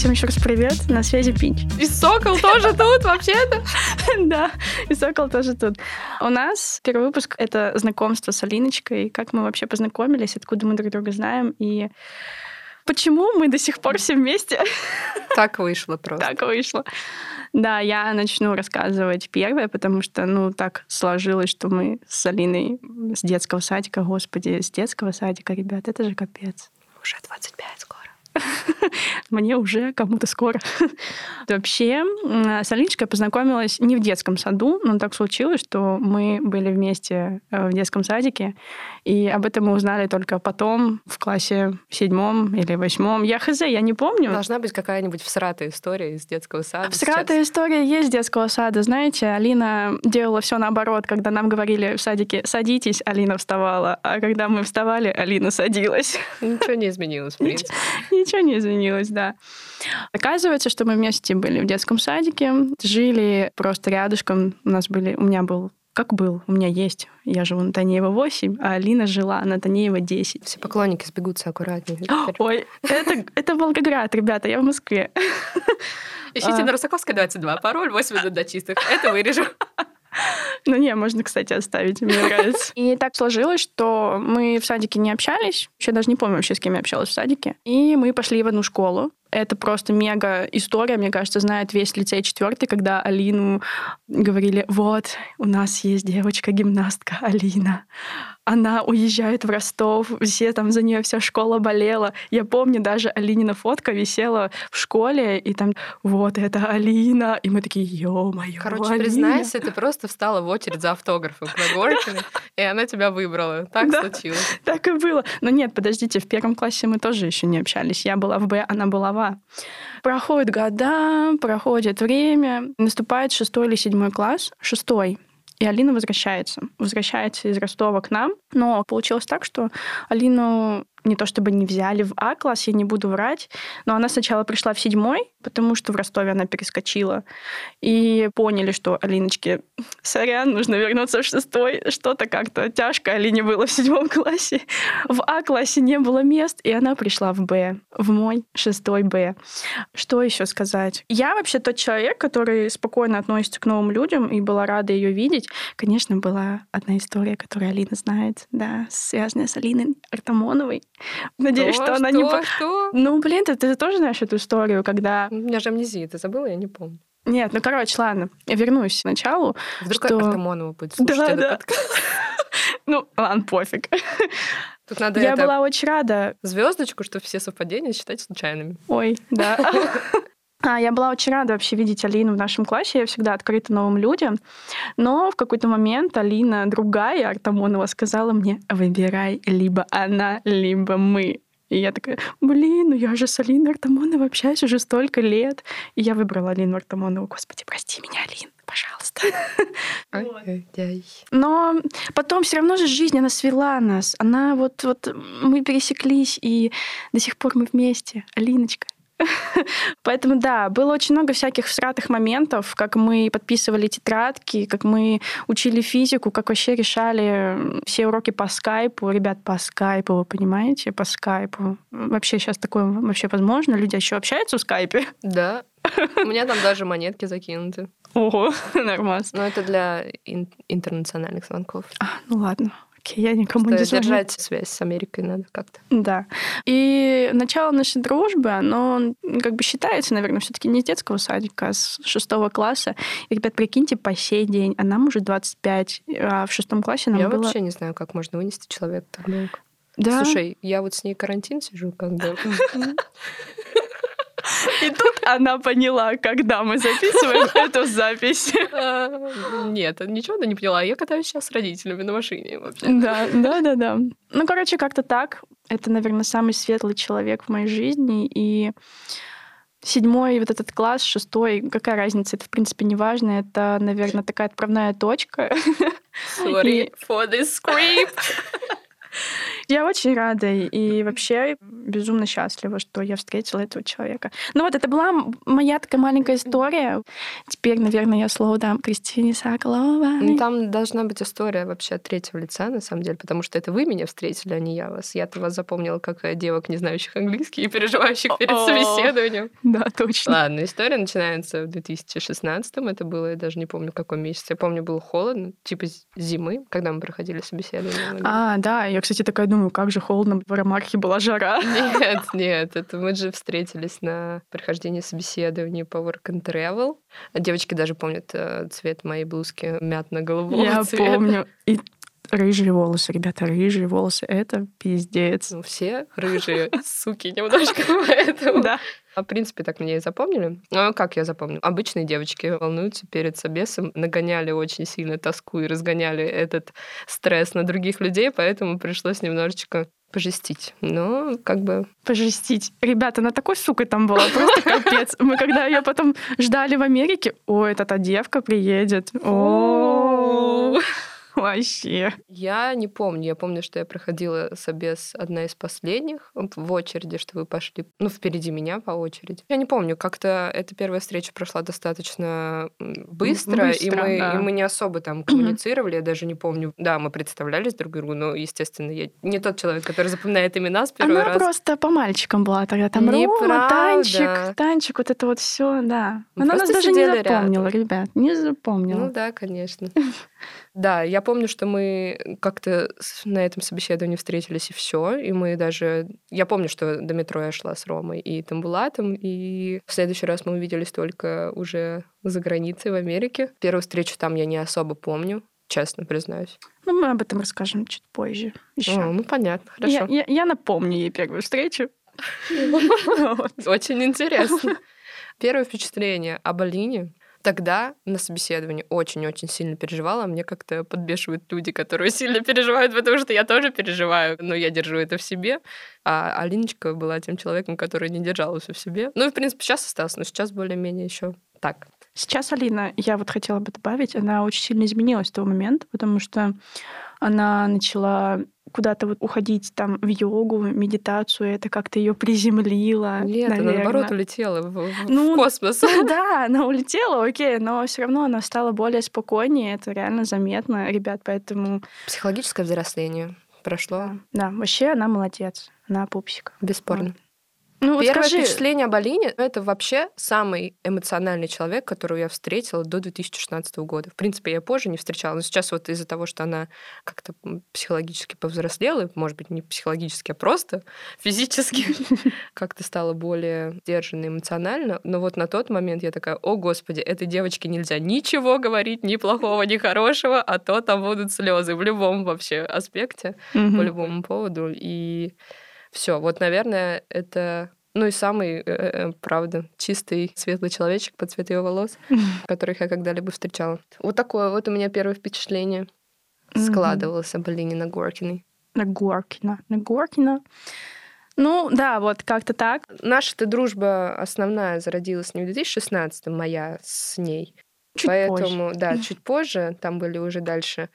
Всем еще раз привет. На связи Пинч. И Сокол тоже тут вообще-то. Да, и Сокол тоже тут. У нас первый выпуск — это знакомство с Алиночкой, как мы вообще познакомились, откуда мы друг друга знаем, и почему мы до сих пор все вместе. Так вышло просто. Так вышло. Да, я начну рассказывать первое, потому что, ну, так сложилось, что мы с Алиной с детского садика, господи, с детского садика, ребят, это же капец. Уже 25 скоро. Мне уже кому-то скоро. Вообще, с Алиночкой познакомилась не в детском саду, но так случилось, что мы были вместе э, в детском садике, и об этом мы узнали только потом, в классе седьмом или восьмом. Я хз, я не помню. Должна быть какая-нибудь всратая история из детского сада. Всратая история есть из детского сада. Знаете, Алина делала все наоборот. Когда нам говорили в садике «садитесь», Алина вставала, а когда мы вставали, Алина садилась. Ничего не изменилось, в принципе. Ничего не изменилось, да. Оказывается, что мы вместе были в детском садике, жили просто рядышком. У нас были, у меня был как был, у меня есть. Я живу на Танеева 8, а Алина жила на Танеева 10. Все поклонники сбегутся аккуратнее. Ой, это, это Волгоград, ребята, я в Москве. Ищите а... на Русаковской 22, пароль 8 минут до чистых. Это вырежу. Ну не, можно, кстати, оставить, мне нравится. И так сложилось, что мы в садике не общались. Я даже не помню вообще, с кем я общалась в садике. И мы пошли в одну школу. Это просто мега история, мне кажется, знает весь лицей четвертый, когда Алину говорили, вот, у нас есть девочка-гимнастка Алина она уезжает в Ростов, все там за нее вся школа болела. Я помню, даже Алинина фотка висела в школе, и там вот это Алина, и мы такие, ё-моё, Короче, Алина. признайся, ты просто встала в очередь за автографом Горкиной, и она тебя выбрала. Так да, случилось. Так и было. Но нет, подождите, в первом классе мы тоже еще не общались. Я была в Б, она была в А. Проходят года, проходит время, наступает шестой или седьмой класс, шестой. И Алина возвращается. Возвращается из Ростова к нам. Но получилось так, что Алину не то чтобы не взяли в А-класс, я не буду врать, но она сначала пришла в седьмой, потому что в Ростове она перескочила. И поняли, что Алиночке, сорян, нужно вернуться в шестой. Что-то как-то тяжко Алине было в седьмом классе. В А-классе не было мест, и она пришла в Б, в мой шестой Б. Что еще сказать? Я вообще тот человек, который спокойно относится к новым людям и была рада ее видеть. Конечно, была одна история, которую Алина знает, да, связанная с Алиной Артамоновой. Надеюсь, что, что она не... Что? Ну, блин, ты, ты тоже знаешь эту историю, когда... У меня же амнезия, ты забыла? Я не помню. Нет, ну, короче, ладно, я вернусь к началу. Вдруг что... Артамонова будет слушать да, этот да. подкаст. Ну, ладно, пофиг. Тут надо я это... была очень рада. Звездочку, чтобы все совпадения считать случайными. Ой, да. А, я была очень рада вообще видеть Алину в нашем классе. Я всегда открыта новым людям. Но в какой-то момент Алина, другая Артамонова, сказала мне, выбирай либо она, либо мы. И я такая, блин, ну я же с Алиной Артамоновой общаюсь уже столько лет. И я выбрала Алину Артамонову. Господи, прости меня, Алин, пожалуйста. Но потом все равно же жизнь, она свела нас. Она вот, вот мы пересеклись, и до сих пор мы вместе. Алиночка, Поэтому да, было очень много всяких всратых моментов, как мы подписывали тетрадки, как мы учили физику, как вообще решали все уроки по скайпу. Ребят, по скайпу, вы понимаете, по скайпу. Вообще сейчас такое вообще возможно? Люди еще общаются в скайпе? Да. У меня там даже монетки закинуты. Ого, нормально. Но это для интернациональных звонков. А, ну ладно. Окей, я никому Просто не звоню. держать связь с Америкой надо как-то. Да. И начало нашей дружбы, оно как бы считается, наверное, все таки не с детского садика, а с шестого класса. И, ребят, прикиньте, по сей день, а нам уже 25, а в шестом классе нам я было... вообще не знаю, как можно вынести человека так долго. Да? Слушай, я вот с ней карантин сижу, как бы. И тут она поняла, когда мы записываем эту запись. А, нет, ничего она не поняла. Я катаюсь сейчас с родителями на машине вообще. Да, да, да, да. Ну, короче, как-то так. Это, наверное, самый светлый человек в моей жизни. И седьмой вот этот класс, шестой, какая разница, это, в принципе, не важно. Это, наверное, такая отправная точка. Sorry for the script. Я очень рада и вообще безумно счастлива, что я встретила этого человека. Ну вот, это была моя такая маленькая история. Теперь, наверное, я слово дам Кристине Соколовой. Ну, там должна быть история вообще от третьего лица, на самом деле, потому что это вы меня встретили, а не я вас. Я-то вас запомнила как э, девок, не знающих английский и переживающих перед собеседованием. Да, точно. Ладно, история начинается в 2016 Это было, я даже не помню, какой месяц. Я помню, было холодно, типа зимы, когда мы проходили собеседование. А, да, я, кстати, такая думаю, как же холодно, в Арамархе была жара. Нет, нет, это мы же встретились на прохождении собеседования по Work and Travel. Девочки даже помнят э, цвет моей блузки мятно-голубого Я цвета. помню. И рыжие волосы, ребята, рыжие волосы, это пиздец. Ну, все рыжие суки немножко, поэтому... Да. А, В принципе, так меня и запомнили. Ну, как я запомню? Обычные девочки волнуются перед собесом, нагоняли очень сильно тоску и разгоняли этот стресс на других людей, поэтому пришлось немножечко пожестить. Но как бы... Пожестить. Ребята, она такой сукой там была, просто капец. Мы когда ее потом ждали в Америке, о, это та девка приедет. О, вообще. Я не помню. Я помню, что я проходила собес одна из последних вот в очереди, что вы пошли, ну, впереди меня по очереди. Я не помню, как-то эта первая встреча прошла достаточно м, быстро, и, Быстро, мы, да. и мы не особо там коммуницировали, я даже не помню. Да, мы представлялись друг другу, но, естественно, я не тот человек, который запоминает имена с первого Она раза. просто по мальчикам была тогда. Там Рома, Неправда. Танчик, Танчик, вот это вот все, да. Мы Она нас даже не запомнила, рядом. ребят, не запомнила. Ну да, конечно. Да, я помню, что мы как-то на этом собеседовании встретились, и все. И мы даже... Я помню, что до метро я шла с Ромой и Тамбулатом, и в следующий раз мы увиделись только уже за границей, в Америке. Первую встречу там я не особо помню, честно признаюсь. Ну, мы об этом расскажем чуть позже. Еще. О, ну, понятно, Я, хорошо. я- я напомню ей первую встречу. Очень интересно. Первое впечатление об Алине Тогда на собеседовании очень-очень сильно переживала. Мне как-то подбешивают люди, которые сильно переживают, потому что я тоже переживаю, но я держу это в себе. А Алиночка была тем человеком, который не держал все в себе. Ну и, в принципе, сейчас осталось, но сейчас более-менее еще так. Сейчас Алина, я вот хотела бы добавить, она очень сильно изменилась с того момента, потому что она начала куда-то вот уходить там в йогу, медитацию, это как-то ее приземлило. Нет, она наверно. наоборот улетела в, в- Ну, в космос. Ну да, она улетела, окей, но все равно она стала более спокойнее, это реально заметно, ребят, поэтому Психологическое взросление прошло да, вообще она молодец, она пупсик. бесспорно. Ну вот Первое скажи, впечатление об Алине — это вообще самый эмоциональный человек, которого я встретила до 2016 года. В принципе, я позже не встречала, но сейчас вот из-за того, что она как-то психологически повзрослела, может быть, не психологически, а просто физически как-то стала более сдержанной эмоционально. Но вот на тот момент я такая, о, господи, этой девочке нельзя ничего говорить, ни плохого, ни хорошего, а то там будут слезы в любом вообще аспекте по любому поводу. И все, вот, наверное, это ну и самый, э, э, правда, чистый, светлый человечек по цвету ее волос, которых я когда-либо встречала. Вот такое вот у меня первое впечатление складывалось об Алине Нагоркиной. Нагоркина, Нагоркина. Ну да, вот как-то так. Наша-то дружба основная зародилась не в 2016 моя с ней. Чуть Поэтому, позже. да, чуть позже. Там были уже дальше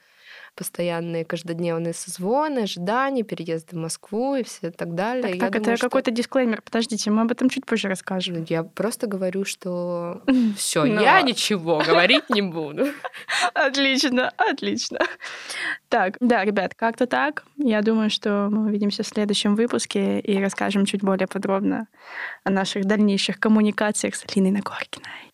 постоянные каждодневные созвоны, ожидания, переезды в Москву и все так далее. Так, Я так, это думаю, что- какой-то дисклеймер. Подождите, мы об этом чуть позже расскажем. Ну, Я просто говорю, что все, Ну я ничего говорить не буду. Отлично, отлично. Так, да, ребят, как-то так. Я думаю, что мы увидимся в следующем выпуске и расскажем чуть более подробно о наших дальнейших коммуникациях с Алиной Нагоркиной.